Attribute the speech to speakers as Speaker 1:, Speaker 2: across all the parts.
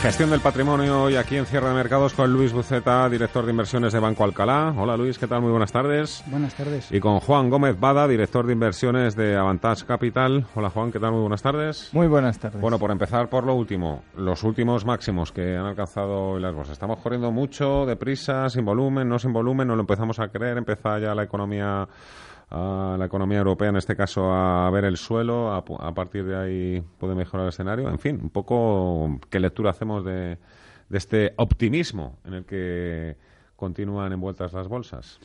Speaker 1: Gestión del patrimonio hoy aquí en Cierre de Mercados con Luis Buceta, director de inversiones de Banco Alcalá. Hola Luis, ¿qué tal? Muy buenas tardes.
Speaker 2: Buenas tardes.
Speaker 1: Y con Juan Gómez Bada, director de inversiones de Avantage Capital. Hola Juan, ¿qué tal? Muy buenas tardes.
Speaker 3: Muy buenas tardes.
Speaker 1: Bueno, por empezar por lo último, los últimos máximos que han alcanzado hoy las bolsas. Estamos corriendo mucho, deprisa, sin volumen, no sin volumen, no lo empezamos a creer, empieza ya la economía a la economía europea, en este caso, a ver el suelo, a, a, partir de ahí puede mejorar el escenario. En fin, un poco qué lectura hacemos de, de este optimismo en el que continúan envueltas las bolsas.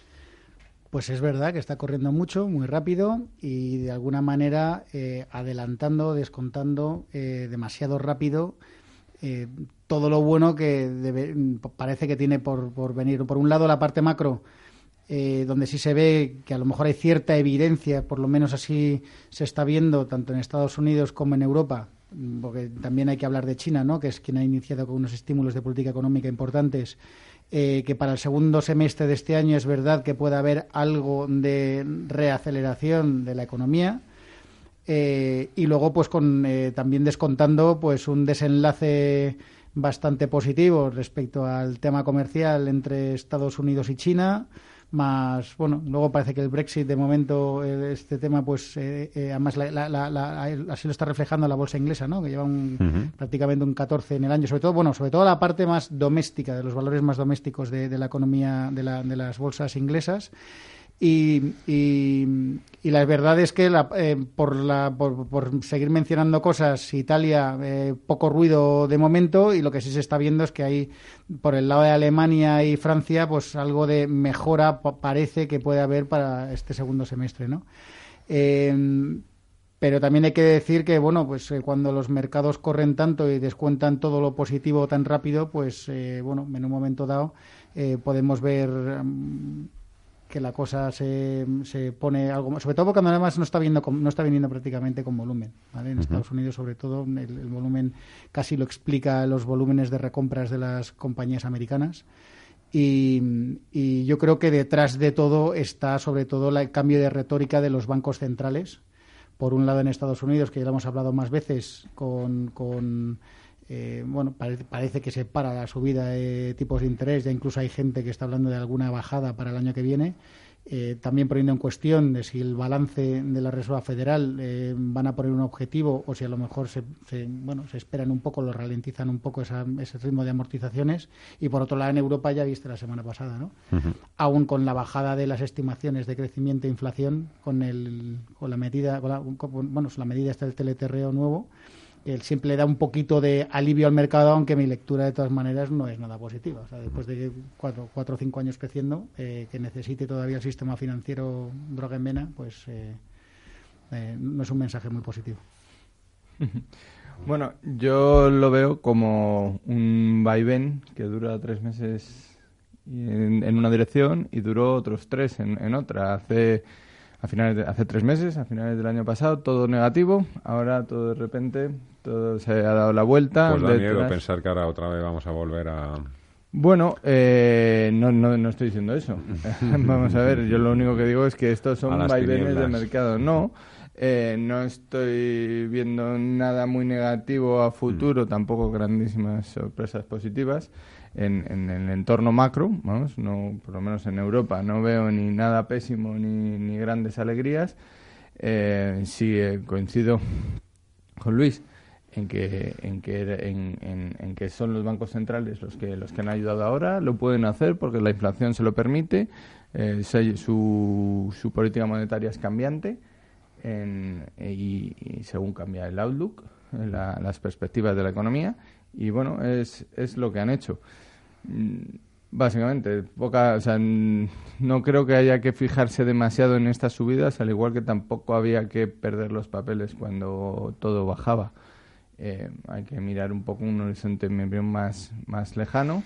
Speaker 2: Pues es verdad que está corriendo mucho, muy rápido y de alguna manera eh, adelantando, descontando eh, demasiado rápido eh, todo lo bueno que debe, parece que tiene por, por venir. Por un lado, la parte macro eh, donde sí se ve que a lo mejor hay cierta evidencia, por lo menos así se está viendo tanto en Estados Unidos como en Europa, porque también hay que hablar de China, ¿no? que es quien ha iniciado con unos estímulos de política económica importantes, eh, que para el segundo semestre de este año es verdad que puede haber algo de reaceleración de la economía. Eh, y luego, pues, con eh, también descontando, pues, un desenlace bastante positivo respecto al tema comercial entre Estados Unidos y China más bueno luego parece que el Brexit de momento eh, este tema pues eh, eh, además la, la, la, así lo está reflejando la bolsa inglesa no que lleva un, uh -huh. prácticamente un 14 en el año. Sobre todo bueno sobre todo la parte más doméstica de los valores más domésticos de, de la economía de, de, las bolsas inglesas y, y, y, la verdad es que la, eh, por, la, por, por, seguir mencionando cosas, Italia, eh, poco ruido de momento y lo que sí se está viendo es que hay por el lado de Alemania y Francia, pues algo de mejora parece que puede haber para este segundo semestre, ¿no? Eh, pero también hay que decir que, bueno, pues eh, cuando los mercados corren tanto y descuentan todo lo positivo tan rápido, pues, bueno, en un momento dado podemos ver... Um, que la cosa se, se pone algo sobre todo porque además no está viendo no está viniendo prácticamente con volumen ¿vale? en uh -huh. Estados Unidos sobre todo el, el, volumen casi lo explica los volúmenes de recompras de las compañías americanas y, y yo creo que detrás de todo está sobre todo la, el cambio de retórica de los bancos centrales por un lado en Estados Unidos que ya lo hemos hablado más veces con, con eh, bueno, parece, parece, que se para la subida de tipos de interés, ya incluso hay gente que está hablando de alguna bajada para el año que viene. Eh, también poniendo en cuestión de si el balance de la Reserva Federal eh, van a poner un objetivo o si a lo mejor se, se, bueno, se esperan un poco, lo ralentizan un poco esa, ese ritmo de amortizaciones. Y por otro lado, en Europa ya viste la semana pasada, ¿no? Uh -huh. Aún con la bajada de las estimaciones de crecimiento e inflación, con, el, con la medida, con la, con, bueno, la medida está el teleterreo nuevo, él siempre da un poquito de alivio al mercado, aunque mi lectura de todas maneras no es nada positiva. O sea, después de cuatro, cuatro o cinco años creciendo, eh, que necesite todavía el sistema financiero droga en vena, pues eh, eh, no es un mensaje muy positivo.
Speaker 3: Bueno, yo lo veo como un vaivén que dura tres meses en, en una dirección y duró otros tres en, en otra. Hace a finales de, hace tres meses, a finales del año pasado, todo negativo. Ahora todo de repente, todo se ha dado la vuelta.
Speaker 1: Pues da miedo pensar que ahora otra vez vamos a volver a...
Speaker 3: Bueno, eh, no, no, no estoy diciendo eso. vamos a ver, yo lo único que digo es que estos son vaivenes de mercado. No, eh, no estoy viendo nada muy negativo a futuro, mm. tampoco grandísimas sorpresas positivas en, en, el entorno macro, vamos, no, por lo menos en Europa, no veo ni nada pésimo ni, ni grandes alegrías. Eh, sí, eh, coincido con Luis en que, en que, en, en, en, que son los bancos centrales los que, los que han ayudado ahora, lo pueden hacer porque la inflación se lo permite, eh, su, su política monetaria es cambiante en, y, y según cambia el outlook, la, las perspectivas de la economía, y bueno, es, es lo que han hecho. Básicamente, poca, o sea, no creo que haya que fijarse demasiado en estas subidas, al igual que tampoco había que perder los papeles cuando todo bajaba. Eh, hay que mirar un poco un horizonte más, más lejano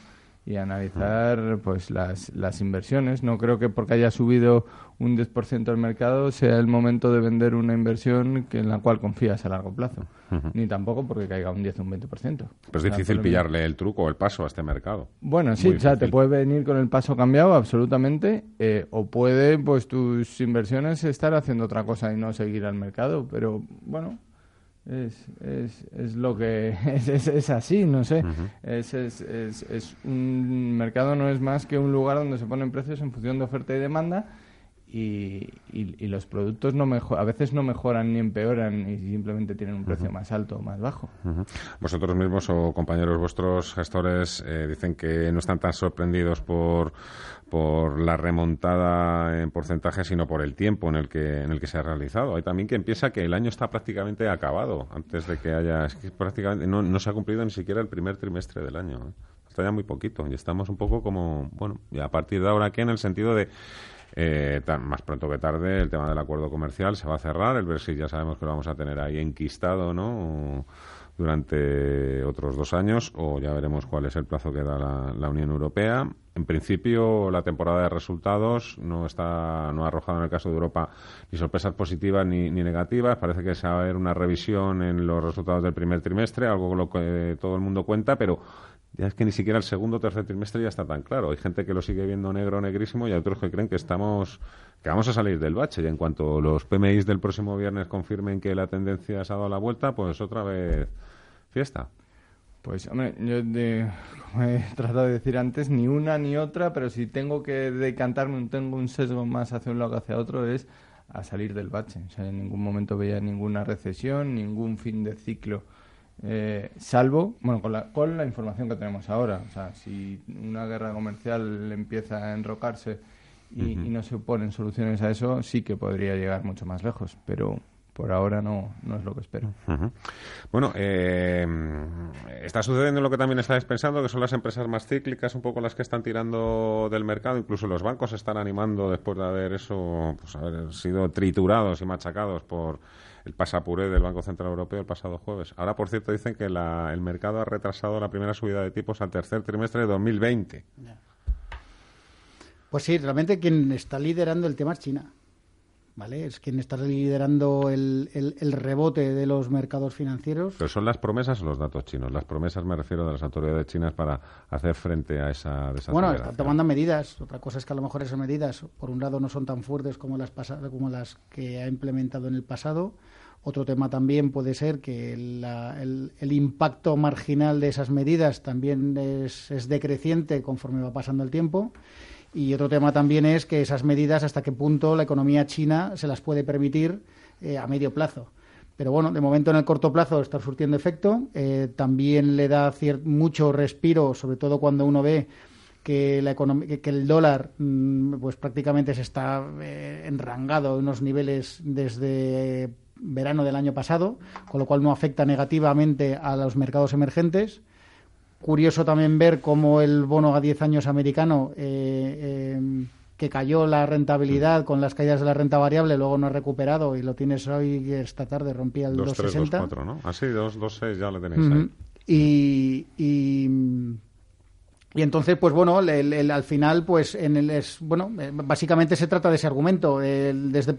Speaker 3: y analizar pues las, las inversiones. No creo que porque haya subido un 10% el mercado sea el momento de vender una inversión que, en la cual confías a largo plazo. Ni tampoco porque caiga un 10 o un 20%. Pero
Speaker 1: es difícil pillarle el truco o el paso a este mercado.
Speaker 3: Bueno, sí, o sea, te puede venir con el paso cambiado absolutamente eh, o puede pues tus inversiones estar haciendo otra cosa y no seguir al mercado. Pero bueno, es, es, es lo que es, es, así, no sé. es, es, es, un mercado no es más que un lugar donde se ponen precios en función de oferta y demanda y, y, los productos no a veces no mejoran ni empeoran y simplemente tienen un precio más alto o más bajo.
Speaker 1: Vosotros mismos o compañeros vuestros gestores eh, dicen que no están tan sorprendidos por por la remontada en porcentaje, sino por el tiempo en el que en el que se ha realizado. Hay también quien piensa que el año está prácticamente acabado antes de que haya es que prácticamente no, no se ha cumplido ni siquiera el primer trimestre del año. ¿eh? Está ya muy poquito y estamos un poco como bueno, y a partir de ahora que en el sentido de eh, más pronto que tarde el tema del acuerdo comercial se va a cerrar, el Brexit ya sabemos que lo vamos a tener ahí enquistado, ¿no? durante otros dos años o ya veremos cuál es el plazo que da la, Unión Europea. En principio, la temporada de resultados no está no ha arrojado en el caso de Europa ni sorpresas positivas ni, ni negativas. Parece que se va a haber una revisión en los resultados del primer trimestre, algo con lo que todo el mundo cuenta, pero ya es que ni siquiera el segundo o tercer trimestre ya está tan claro. Hay gente que lo sigue viendo negro, negrísimo, y hay otros que creen que estamos que vamos a salir del bache. Y en cuanto los PMIs del próximo viernes confirmen que la tendencia se ha dado la vuelta, pues otra vez fiesta.
Speaker 3: Pues, hombre, yo como he tratado de decir antes, ni una ni otra, pero si tengo que decantarme, tengo un sesgo más hacia un lado que hacia otro, es a salir del bache. O sea, en ningún momento veía ninguna recesión, ningún fin de ciclo eh, salvo, bueno, con la, con la información que tenemos ahora. O sea, si una guerra comercial empieza a enrocarse y, no se ponen soluciones a eso, sí que podría llegar mucho más lejos, pero por ahora no, no es lo que espero.
Speaker 1: Bueno, eh, está sucediendo lo que también estáis pensando, que son las empresas más cíclicas, un poco las que están tirando del mercado, incluso los bancos están animando después de haber eso, pues haber sido triturados y machacados por el pasapuré del Banco Central Europeo el pasado jueves. Ahora, por cierto, dicen que el mercado ha retrasado la primera subida de tipos al tercer trimestre de 2020.
Speaker 2: Pues sí, realmente quien está liderando el tema es China. ¿Vale? Es quien está liderando el, rebote de los mercados financieros.
Speaker 1: Pero son las promesas o los datos chinos. Las promesas me refiero de las autoridades chinas para hacer frente a esa
Speaker 2: Bueno, están tomando medidas. Otra cosa es que a lo mejor esas medidas, por un lado, no son tan fuertes como las, como las que ha implementado en el pasado otro tema también puede ser que el, impacto marginal de esas medidas también es, decreciente conforme va pasando el tiempo. Y otro tema también es que esas medidas, hasta qué punto la economía china se las puede permitir eh, a medio plazo. Pero bueno, de momento en el corto plazo está surtiendo efecto. Eh, también le da mucho respiro, sobre todo cuando uno ve que, la que el dólar mm, pues prácticamente se está eh, enrangado en unos niveles desde verano del año pasado, con lo cual no afecta negativamente a los mercados emergentes. Curioso también ver cómo el bono a 10 años americano, eh, eh, que cayó la rentabilidad con las caídas de la renta variable, luego no ha recuperado y lo tienes hoy esta tarde, rompía el 2,60.
Speaker 1: 2,4, ¿no? Así, ah, 2,6 ya lo tenéis ahí.
Speaker 2: Y, y, y, entonces, pues bueno, al final, pues en el es, bueno, eh, básicamente se trata de ese argumento. desde,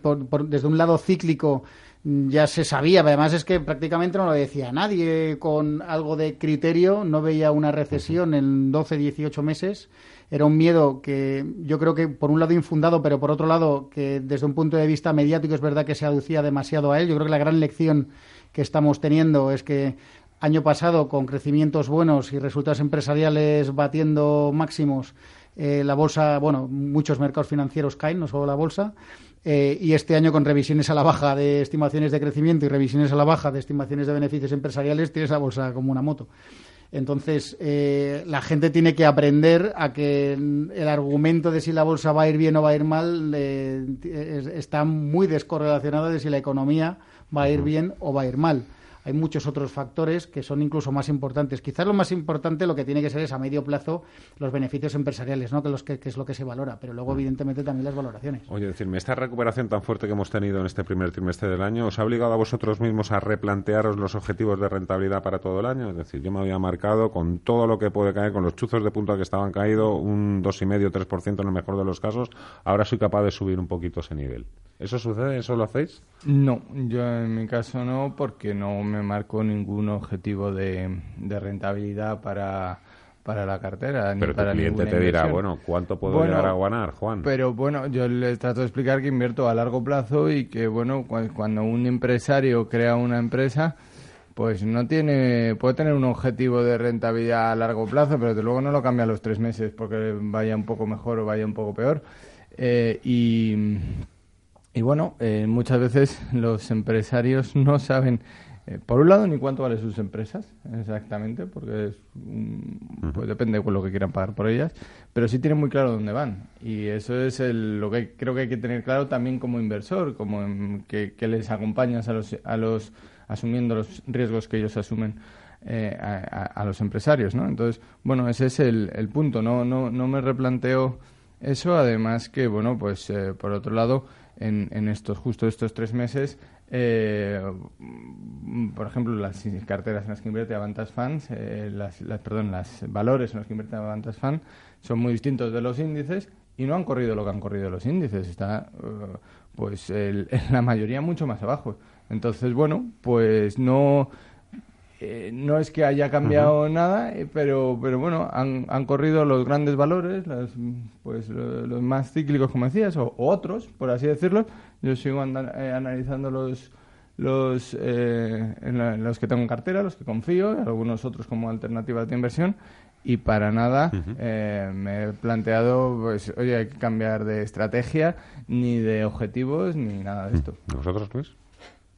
Speaker 2: desde un lado cíclico ya se sabía, además es que prácticamente no lo decía nadie con algo de criterio, no veía una recesión en 12, 18 meses. Era un miedo que yo creo que por un lado infundado, pero por otro lado que desde un punto de vista mediático es verdad que se aducía demasiado a él. Yo creo que la gran lección que estamos teniendo es que año pasado con crecimientos buenos y resultados empresariales batiendo máximos, eh, la bolsa, bueno, muchos mercados financieros caen, no solo la bolsa. Eh, y este año con revisiones a la baja de estimaciones de crecimiento y revisiones a la baja de estimaciones de beneficios empresariales, tienes la bolsa como una moto. Entonces, eh, la gente tiene que aprender a que el argumento de si la bolsa va a ir bien o va a ir mal eh, está muy descorrelacionado de si la economía va a ir bien o va a ir mal. Hay muchos otros factores que son incluso más importantes. Quizás lo más importante lo que tiene que ser es a medio plazo los beneficios empresariales, ¿no? que, los que, es lo que se valora, pero luego evidentemente también las valoraciones.
Speaker 1: Oye, decirme, esta recuperación tan fuerte que hemos tenido en este primer trimestre del año, ¿os ha obligado a vosotros mismos a replantearos los objetivos de rentabilidad para todo el año? Es decir, yo me había marcado con todo lo que puede caer, con los chuzos de punta que estaban caído, un 2,5-3% en el mejor de los casos, ahora soy capaz de subir un poquito ese nivel. ¿Eso sucede? ¿Eso lo hacéis?
Speaker 3: No, yo en mi caso no, porque no me marco ningún objetivo de, rentabilidad para, para la cartera.
Speaker 1: Pero
Speaker 3: para
Speaker 1: tu cliente te dirá, bueno, ¿cuánto puedo llegar a ganar, Juan?
Speaker 3: Pero bueno, yo le trato de explicar que invierto a largo plazo y que, bueno, cuando un empresario crea una empresa, pues no tiene, puede tener un objetivo de rentabilidad a largo plazo, pero desde luego no lo cambia a los tres meses porque vaya un poco mejor o vaya un poco peor. Eh, y y bueno, eh, muchas veces los empresarios no saben, eh, por un lado, ni cuánto valen sus empresas exactamente, porque pues depende de lo que quieran pagar por ellas, pero sí tienen muy claro dónde van. Y eso es lo que creo que hay que tener claro también como inversor, como que, les acompañas a los, a los asumiendo los riesgos que ellos asumen. Eh, a, los empresarios, ¿no? Entonces, bueno, ese es el, el punto. No, no, no me replanteo eso, además que, bueno, pues por otro lado, en, en estos justo estos tres meses eh, por ejemplo las carteras en las que invierte Avantas Funds eh, las, perdón las valores en los que invierte Avantas Funds son muy distintos de los índices y no han corrido lo que han corrido los índices. Está eh, pues en la mayoría mucho más abajo. Entonces bueno pues no eh, no es que haya cambiado nada, eh, pero, pero bueno, han, han corrido los grandes valores, pues los más cíclicos, como decías, o, otros, por así decirlo. Yo sigo eh, analizando los, los, en, los que tengo en cartera, los que confío, algunos otros como alternativas de inversión. Y para nada me he planteado, pues, oye, hay que cambiar de estrategia, ni de objetivos, ni nada de esto.
Speaker 1: ¿Vosotros, Luis?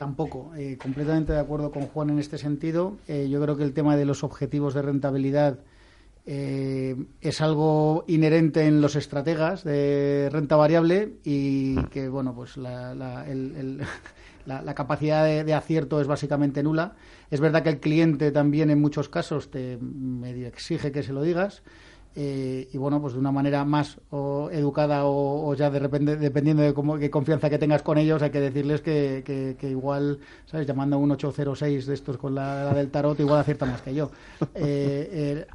Speaker 2: Tampoco, eh, completamente de acuerdo con Juan en este sentido. Eh, yo creo que el tema de los objetivos de rentabilidad eh, es algo inherente en los estrategas de renta variable y que, bueno, pues la, capacidad de, de, acierto es básicamente nula. Es verdad que el cliente también en muchos casos te medio exige que se lo digas. Eh, y bueno, pues de una manera más o educada o, ya de repente, dependiendo de cómo, qué confianza que tengas con ellos, hay que decirles que, que, igual, ¿sabes? Llamando a un 806 de estos con la, del tarot, igual acierta más que yo. Eh, eh,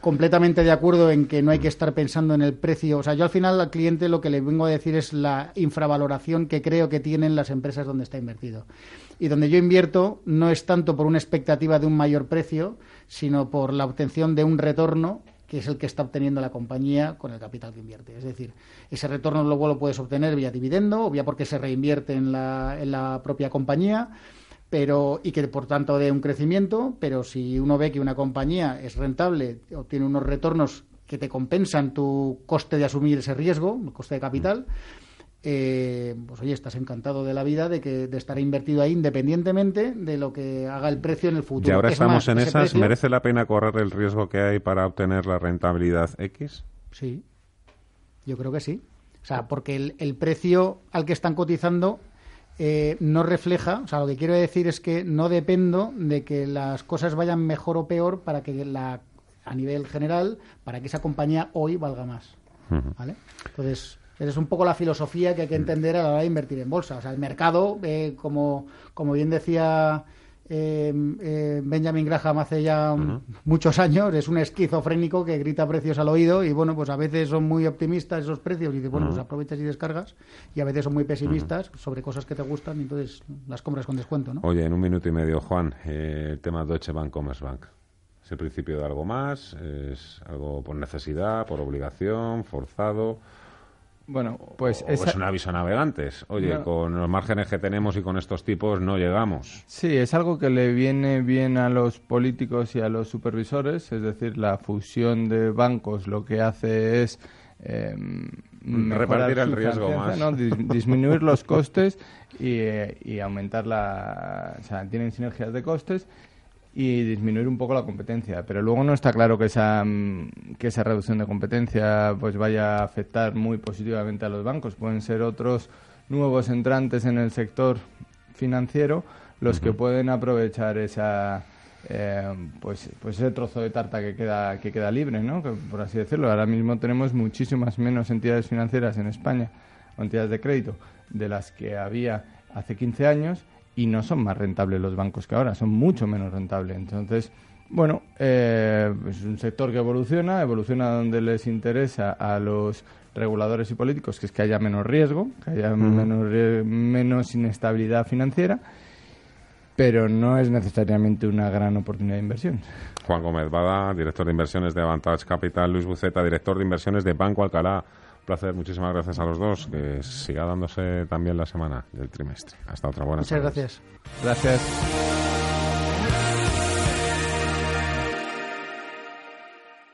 Speaker 2: completamente de acuerdo en que no hay que estar pensando en el precio. O sea, yo al final al cliente lo que le vengo a decir es la infravaloración que creo que tienen las empresas donde está invertido. Y donde yo invierto no es tanto por una expectativa de un mayor precio, sino por la obtención de un retorno que es el que está obteniendo la compañía con el capital que invierte. Es decir, ese retorno luego lo puedes obtener vía dividendo o vía porque se reinvierte en la, en la propia compañía pero y que por tanto dé un crecimiento, pero si uno ve que una compañía es rentable, obtiene unos retornos que te compensan tu coste de asumir ese riesgo, el coste de capital, eh, pues oye, estás encantado de la vida de que de estar invertido ahí independientemente de lo que haga el precio en el futuro.
Speaker 1: Y ahora estamos en esas, ¿merece la pena correr el riesgo que hay para obtener la rentabilidad X?
Speaker 2: Sí, yo creo que sí. O sea, porque el, precio al que están cotizando eh, no refleja, o sea, lo que quiero decir es que no dependo de que las cosas vayan mejor o peor para que la, a nivel general, para que esa compañía hoy valga más. ¿Vale? Entonces, es un poco la filosofía que hay que entender a la hora de invertir en bolsa. O sea, el mercado, eh, como, como bien decía eh, eh, Benjamin Graham hace ya muchos años, es un esquizofrénico que grita precios al oído y bueno, pues a veces son muy optimistas esos precios y dices, bueno, pues aprovechas y descargas y a veces son muy pesimistas sobre cosas que te gustan y entonces las compras con descuento, ¿no?
Speaker 1: Oye, en un minuto y medio, Juan, el tema Deutsche Bank, Commerce Bank. ¿Es el principio de algo más? ¿Es algo por necesidad, por obligación, forzado?
Speaker 3: Bueno, pues
Speaker 1: es un aviso a navegantes. Oye, con los márgenes que tenemos y con estos tipos no llegamos.
Speaker 3: Sí, es algo que le viene bien a los políticos y a los supervisores. Es decir, la fusión de bancos lo que hace es eh,
Speaker 1: repartir el riesgo más.
Speaker 3: disminuir los costes y, eh, y aumentar la. O sea, tienen sinergias de costes y disminuir un poco la competencia. Pero luego no está claro que esa, mm, que esa reducción de competencia pues vaya a afectar muy positivamente a los bancos. Pueden ser otros nuevos entrantes en el sector financiero los que pueden aprovechar esa eh, pues, pues ese trozo de tarta que queda, que queda libre, ¿no? por así decirlo. Ahora mismo tenemos muchísimas menos entidades financieras en España, o entidades de crédito, de las que había hace 15 años y no son más rentables los bancos que ahora, son mucho menos rentables. Entonces, bueno, eh, es un sector que evoluciona, evoluciona donde les interesa a los reguladores y políticos, que es que haya menos riesgo, que haya menos, menos inestabilidad financiera pero no es necesariamente una gran oportunidad de inversión.
Speaker 1: Juan Gómez Bada, director de inversiones de Avantage Capital, Luis Buceta, director de inversiones de Banco Alcalá. Un placer, muchísimas gracias a los dos. Que siga dándose también la semana del trimestre. Hasta otra buena
Speaker 2: Muchas gracias.
Speaker 3: Gracias.